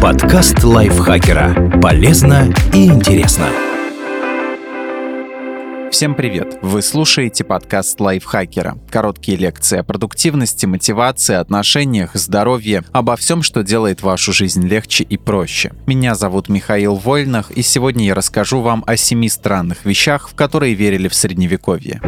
Подкаст лайфхакера. Полезно и интересно. Всем привет! Вы слушаете подкаст лайфхакера. Короткие лекции о продуктивности, мотивации, отношениях, здоровье, обо всем, что делает вашу жизнь легче и проще. Меня зовут Михаил Вольнах, и сегодня я расскажу вам о семи странных вещах, в которые верили в Средневековье.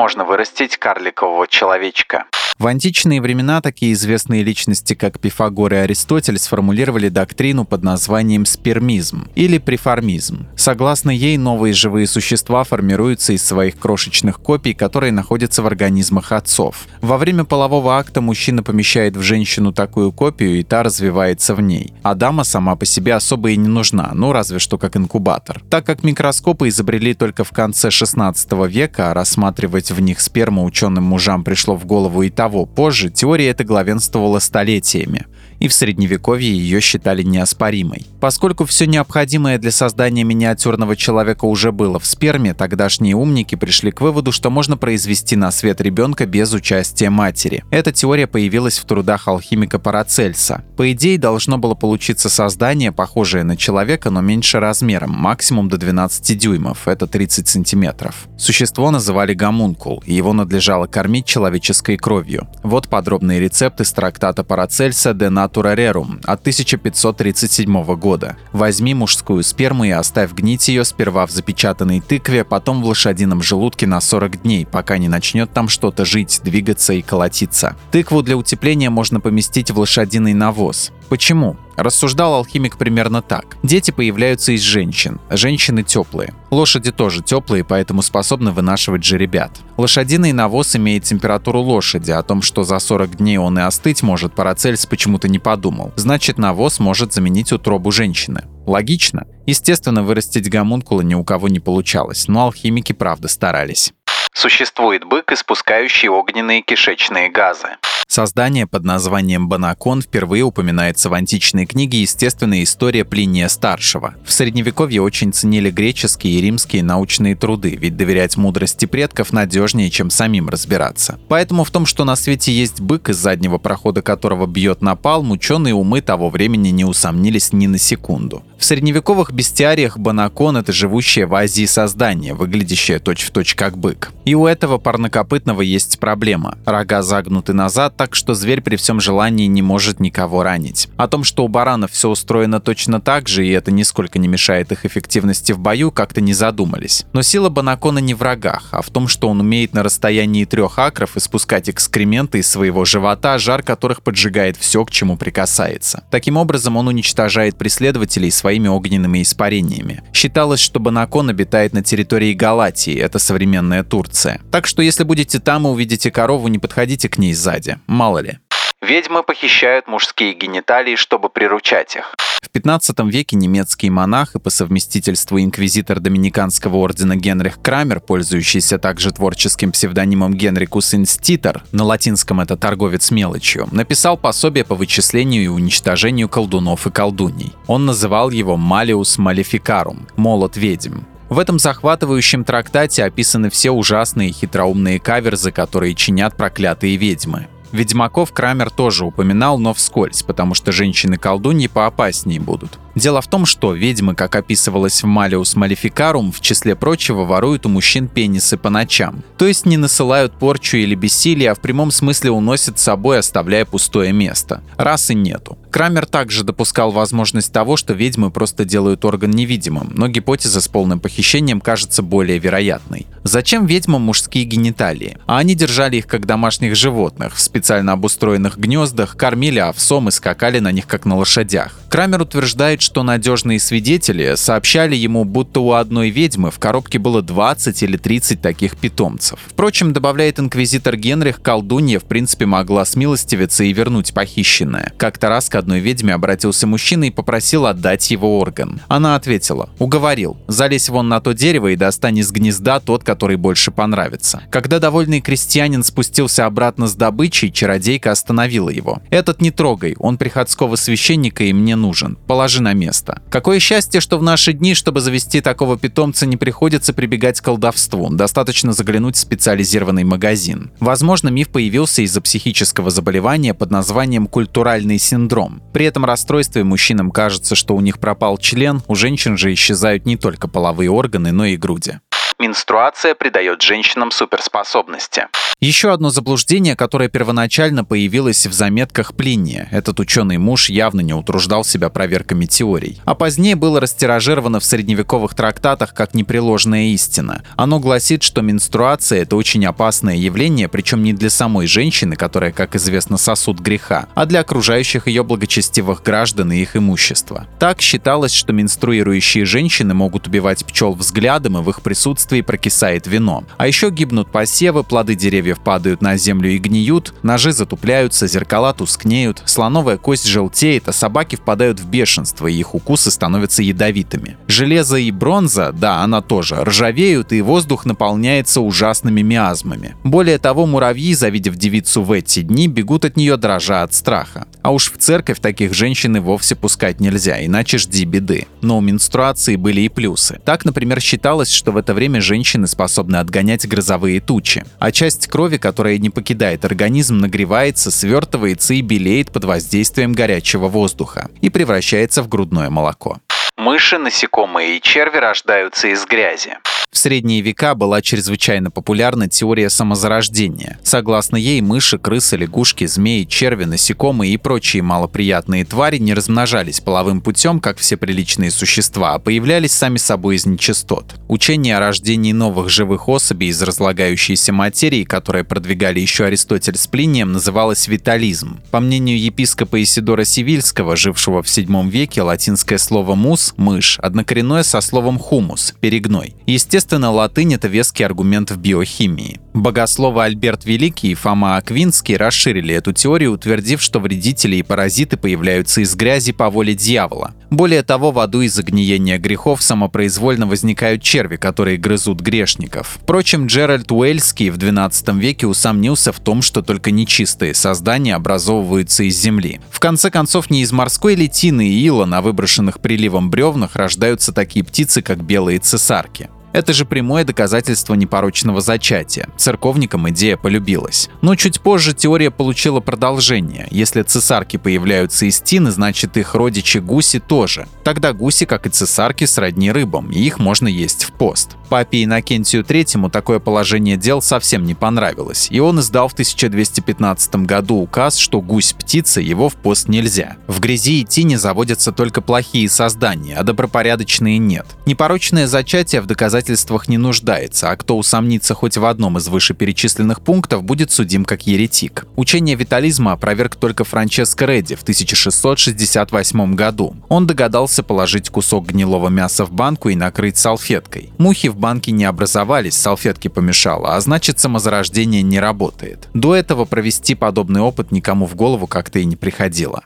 Можно вырастить карликового человечка. В античные времена такие известные личности, как Пифагор и Аристотель, сформулировали доктрину под названием спермизм или преформизм. Согласно ей, новые живые существа формируются из своих крошечных копий, которые находятся в организмах отцов. Во время полового акта мужчина помещает в женщину такую копию, и та развивается в ней. А дама сама по себе особо и не нужна, ну разве что как инкубатор. Так как микроскопы изобрели только в конце 16 века, а рассматривать в них сперму ученым мужам пришло в голову и того, того позже теория эта главенствовала столетиями и в средневековье ее считали неоспоримой. Поскольку все необходимое для создания миниатюрного человека уже было в сперме, тогдашние умники пришли к выводу, что можно произвести на свет ребенка без участия матери. Эта теория появилась в трудах алхимика Парацельса. По идее, должно было получиться создание, похожее на человека, но меньше размером, максимум до 12 дюймов, это 30 сантиметров. Существо называли гомункул, и его надлежало кормить человеческой кровью. Вот подробные рецепты с трактата Парацельса «De Rerum» от 1537 года. Возьми мужскую сперму и оставь гнить ее сперва в запечатанной тыкве, потом в лошадином желудке на 40 дней, пока не начнет там что-то жить, двигаться и колотиться. Тыкву для утепления можно поместить в лошадиный навоз. Почему? Рассуждал алхимик примерно так. Дети появляются из женщин. Женщины теплые. Лошади тоже теплые, поэтому способны вынашивать жеребят. Лошадиный навоз имеет температуру лошади. О том, что за 40 дней он и остыть может, Парацельс почему-то не подумал. Значит, навоз может заменить утробу женщины. Логично. Естественно, вырастить гомункула ни у кого не получалось, но алхимики правда старались. Существует бык, испускающий огненные кишечные газы. Создание под названием Банакон впервые упоминается в античной книге «Естественная история Плиния Старшего». В Средневековье очень ценили греческие и римские научные труды, ведь доверять мудрости предков надежнее, чем самим разбираться. Поэтому в том, что на свете есть бык, из заднего прохода которого бьет напалм, ученые умы того времени не усомнились ни на секунду. В средневековых бестиариях Банакон — это живущее в Азии создание, выглядящее точь-в-точь точь как бык. И у этого парнокопытного есть проблема. Рога загнуты назад, так что зверь при всем желании не может никого ранить. О том, что у баранов все устроено точно так же, и это нисколько не мешает их эффективности в бою, как-то не задумались. Но сила Банакона не в рогах, а в том, что он умеет на расстоянии трех акров испускать экскременты из своего живота, жар которых поджигает все, к чему прикасается. Таким образом, он уничтожает преследователей своих своими огненными испарениями. Считалось, что Банакон обитает на территории Галатии, это современная Турция. Так что если будете там и увидите корову, не подходите к ней сзади, мало ли. Ведьмы похищают мужские гениталии, чтобы приручать их. В 15 веке немецкий монах и по совместительству инквизитор Доминиканского ордена Генрих Крамер, пользующийся также творческим псевдонимом Генрикус Инститер, на латинском это торговец мелочью, написал пособие по вычислению и уничтожению колдунов и колдуней. Он называл его «Малиус Малификарум» — «Молот ведьм». В этом захватывающем трактате описаны все ужасные хитроумные каверзы, которые чинят проклятые ведьмы. Ведьмаков Крамер тоже упоминал, но вскользь, потому что женщины-колдуньи поопаснее будут. Дело в том, что ведьмы, как описывалось в Малиус Малификарум, в числе прочего воруют у мужчин пенисы по ночам. То есть не насылают порчу или бессилие, а в прямом смысле уносят с собой, оставляя пустое место. Расы нету. Крамер также допускал возможность того, что ведьмы просто делают орган невидимым, но гипотеза с полным похищением кажется более вероятной. Зачем ведьмам мужские гениталии? А они держали их как домашних животных, в специально обустроенных гнездах, кормили овсом и скакали на них как на лошадях. Крамер утверждает, что надежные свидетели сообщали ему, будто у одной ведьмы в коробке было 20 или 30 таких питомцев. Впрочем, добавляет инквизитор Генрих, колдунья в принципе могла смилостивиться и вернуть похищенное. Как-то раз к одной ведьме обратился мужчина и попросил отдать его орган. Она ответила, уговорил, залезь вон на то дерево и достань из гнезда тот, который больше понравится. Когда довольный крестьянин спустился обратно с добычей, чародейка остановила его. «Этот не трогай, он приходского священника и мне нужен. Положи на на место. Какое счастье, что в наши дни, чтобы завести такого питомца, не приходится прибегать к колдовству, достаточно заглянуть в специализированный магазин. Возможно, миф появился из-за психического заболевания под названием культуральный синдром. При этом расстройстве мужчинам кажется, что у них пропал член, у женщин же исчезают не только половые органы, но и груди. Менструация придает женщинам суперспособности. Еще одно заблуждение, которое первоначально появилось в заметках Плиния. Этот ученый муж явно не утруждал себя проверками теорий. А позднее было растиражировано в средневековых трактатах как непреложная истина. Оно гласит, что менструация — это очень опасное явление, причем не для самой женщины, которая, как известно, сосуд греха, а для окружающих ее благочестивых граждан и их имущества. Так считалось, что менструирующие женщины могут убивать пчел взглядом, и в их присутствии прокисает вино. А еще гибнут посевы, плоды деревьев падают на землю и гниют, ножи затупляются, зеркала тускнеют, слоновая кость желтеет, а собаки впадают в бешенство, и их укусы становятся ядовитыми. Железо и бронза, да, она тоже, ржавеют, и воздух наполняется ужасными миазмами. Более того, муравьи, завидев девицу в эти дни, бегут от нее дрожа от страха. А уж в церковь таких женщин и вовсе пускать нельзя, иначе жди беды. Но у менструации были и плюсы. Так, например, считалось, что в это время женщины способны отгонять грозовые тучи, а часть крови, которая не покидает организм, нагревается, свертывается и белеет под воздействием горячего воздуха и превращается в грудное молоко. Мыши, насекомые и черви рождаются из грязи. В средние века была чрезвычайно популярна теория самозарождения. Согласно ей, мыши, крысы, лягушки, змеи, черви, насекомые и прочие малоприятные твари не размножались половым путем, как все приличные существа, а появлялись сами собой из нечистот. Учение о рождении новых живых особей из разлагающейся материи, которое продвигали еще Аристотель с Плинием, называлось витализм. По мнению епископа Исидора Сивильского, жившего в VII веке, латинское слово «мус» — «мышь», однокоренное со словом «хумус» — «перегной». Естественно, Естественно, латынь — это веский аргумент в биохимии. Богословы Альберт Великий и Фома Аквинский расширили эту теорию, утвердив, что вредители и паразиты появляются из грязи по воле дьявола. Более того, в аду из-за гниения грехов самопроизвольно возникают черви, которые грызут грешников. Впрочем, Джеральд Уэльский в XII веке усомнился в том, что только нечистые создания образовываются из земли. В конце концов, не из морской летины и ила на выброшенных приливом бревнах рождаются такие птицы, как белые цесарки. Это же прямое доказательство непорочного зачатия. Церковникам идея полюбилась. Но чуть позже теория получила продолжение. Если цесарки появляются из тины, значит их родичи гуси тоже. Тогда гуси, как и цесарки, сродни рыбам, и их можно есть в пост. Папе Иннокентию III такое положение дел совсем не понравилось, и он издал в 1215 году указ, что гусь-птица его в пост нельзя. В грязи и тине заводятся только плохие создания, а добропорядочные нет. Непорочное зачатие в доказательствах не нуждается, а кто усомнится хоть в одном из вышеперечисленных пунктов, будет судим как еретик. Учение витализма опроверг только Франческо Редди в 1668 году. Он догадался положить кусок гнилого мяса в банку и накрыть салфеткой. Мухи в банке не образовались, салфетки помешало, а значит самозарождение не работает. До этого провести подобный опыт никому в голову как-то и не приходило.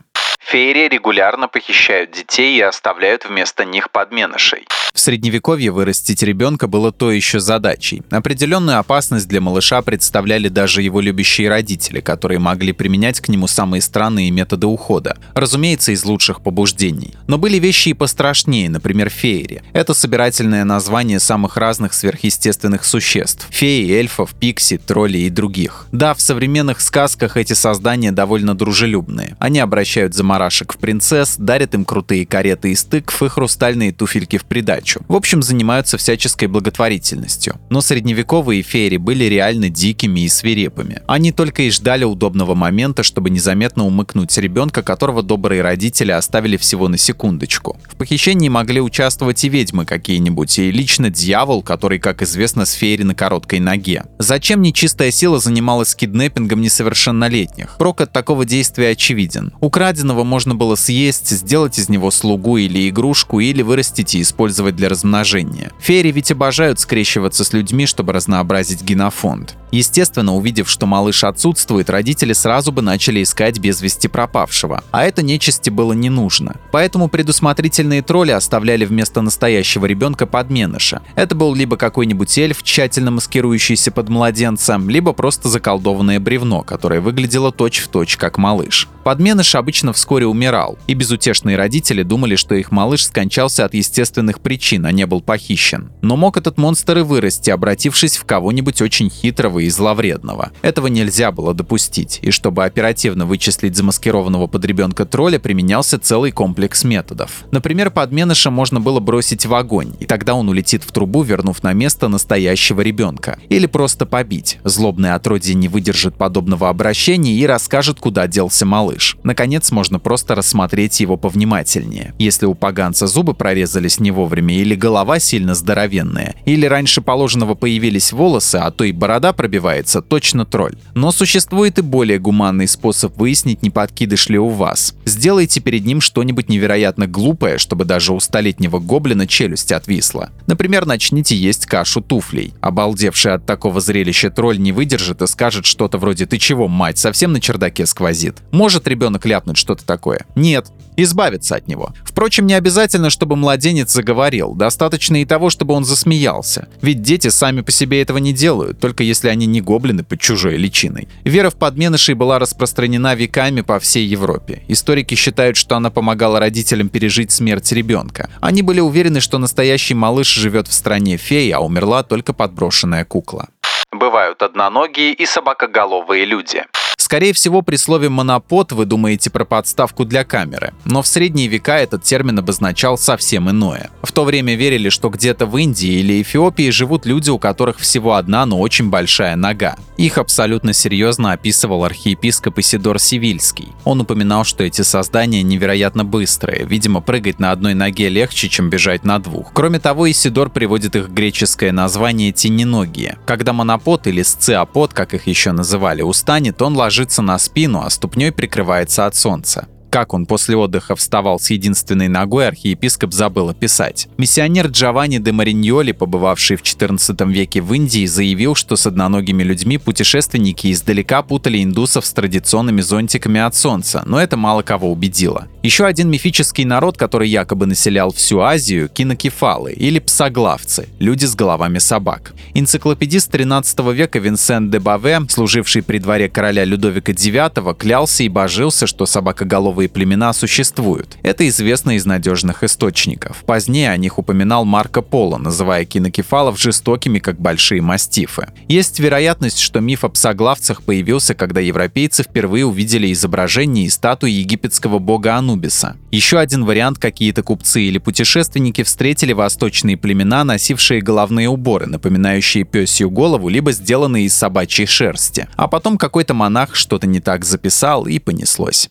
Феерии регулярно похищают детей и оставляют вместо них подменышей. В средневековье вырастить ребенка было то еще задачей. Определенную опасность для малыша представляли даже его любящие родители, которые могли применять к нему самые странные методы ухода. Разумеется, из лучших побуждений. Но были вещи и пострашнее, например, феери. Это собирательное название самых разных сверхъестественных существ. Феи, эльфов, пикси, троллей и других. Да, в современных сказках эти создания довольно дружелюбные. Они обращают заморашек в принцесс, дарят им крутые кареты из тыкв и хрустальные туфельки в придачу. В общем, занимаются всяческой благотворительностью. Но средневековые феери были реально дикими и свирепыми. Они только и ждали удобного момента, чтобы незаметно умыкнуть ребенка, которого добрые родители оставили всего на секундочку. В похищении могли участвовать и ведьмы какие-нибудь, и лично дьявол, который, как известно, с феери на короткой ноге. Зачем нечистая сила занималась киднеппингом несовершеннолетних? Прок от такого действия очевиден. Украденного можно было съесть, сделать из него слугу или игрушку, или вырастить и использовать для размножения. Феи ведь обожают скрещиваться с людьми, чтобы разнообразить генофонд. Естественно, увидев, что малыш отсутствует, родители сразу бы начали искать без вести пропавшего. А это нечисти было не нужно. Поэтому предусмотрительные тролли оставляли вместо настоящего ребенка подменыша. Это был либо какой-нибудь эльф, тщательно маскирующийся под младенца, либо просто заколдованное бревно, которое выглядело точь-в-точь точь как малыш. Подменыш обычно вскоре вскоре умирал, и безутешные родители думали, что их малыш скончался от естественных причин, а не был похищен. Но мог этот монстр и вырасти, обратившись в кого-нибудь очень хитрого и зловредного. Этого нельзя было допустить, и чтобы оперативно вычислить замаскированного под ребенка тролля, применялся целый комплекс методов. Например, подменыша можно было бросить в огонь, и тогда он улетит в трубу, вернув на место настоящего ребенка. Или просто побить. Злобное отродье не выдержит подобного обращения и расскажет, куда делся малыш. Наконец, можно просто рассмотреть его повнимательнее. Если у поганца зубы прорезались не вовремя, или голова сильно здоровенная, или раньше положенного появились волосы, а то и борода пробивается, точно тролль. Но существует и более гуманный способ выяснить, не подкидыш ли у вас. Сделайте перед ним что-нибудь невероятно глупое, чтобы даже у столетнего гоблина челюсть отвисла. Например, начните есть кашу туфлей. Обалдевший от такого зрелища тролль не выдержит и скажет что-то вроде «Ты чего, мать, совсем на чердаке сквозит?» Может ребенок ляпнуть что-то такое? Нет. Избавиться от него. Впрочем, не обязательно, чтобы младенец заговорил. Достаточно и того, чтобы он засмеялся. Ведь дети сами по себе этого не делают, только если они не гоблины под чужой личиной. Вера в подменышей была распространена веками по всей Европе. Историки считают, что она помогала родителям пережить смерть ребенка. Они были уверены, что настоящий малыш живет в стране феи, а умерла только подброшенная кукла. Бывают одноногие и собакоголовые люди. Скорее всего, при слове «монопод» вы думаете про подставку для камеры, но в средние века этот термин обозначал совсем иное. В то время верили, что где-то в Индии или Эфиопии живут люди, у которых всего одна, но очень большая нога. Их абсолютно серьезно описывал архиепископ Исидор Сивильский. Он упоминал, что эти создания невероятно быстрые, видимо, прыгать на одной ноге легче, чем бежать на двух. Кроме того, Исидор приводит их греческое название тениногие. Когда монопод или сциопод, как их еще называли, устанет, он ложится на спину, а ступней прикрывается от солнца. Как он после отдыха вставал с единственной ногой, архиепископ забыл описать. Миссионер Джованни де Мариньоли, побывавший в XIV веке в Индии, заявил, что с одноногими людьми путешественники издалека путали индусов с традиционными зонтиками от солнца, но это мало кого убедило. Еще один мифический народ, который якобы населял всю Азию – кинокефалы или псоглавцы – люди с головами собак. Энциклопедист 13 века Винсент де Баве, служивший при дворе короля Людовика IX, клялся и божился, что собакоголовые новые племена существуют. Это известно из надежных источников. Позднее о них упоминал Марко Поло, называя кинокефалов жестокими, как большие мастифы. Есть вероятность, что миф о псоглавцах появился, когда европейцы впервые увидели изображение и статуи египетского бога Анубиса. Еще один вариант – какие-то купцы или путешественники встретили восточные племена, носившие головные уборы, напоминающие пёсью голову, либо сделанные из собачьей шерсти. А потом какой-то монах что-то не так записал и понеслось.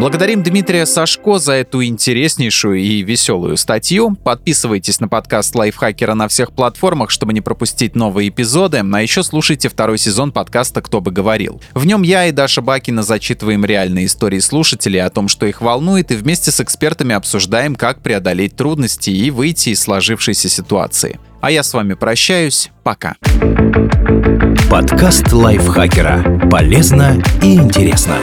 Благодарим Дмитрия Сашко за эту интереснейшую и веселую статью. Подписывайтесь на подкаст Лайфхакера на всех платформах, чтобы не пропустить новые эпизоды, а еще слушайте второй сезон подкаста «Кто бы говорил». В нем я и Даша Бакина зачитываем реальные истории слушателей о том, что их волнует, и вместе с экспертами обсуждаем, как преодолеть трудности и выйти из сложившейся ситуации. А я с вами прощаюсь. Пока. Подкаст Лайфхакера. Полезно и интересно.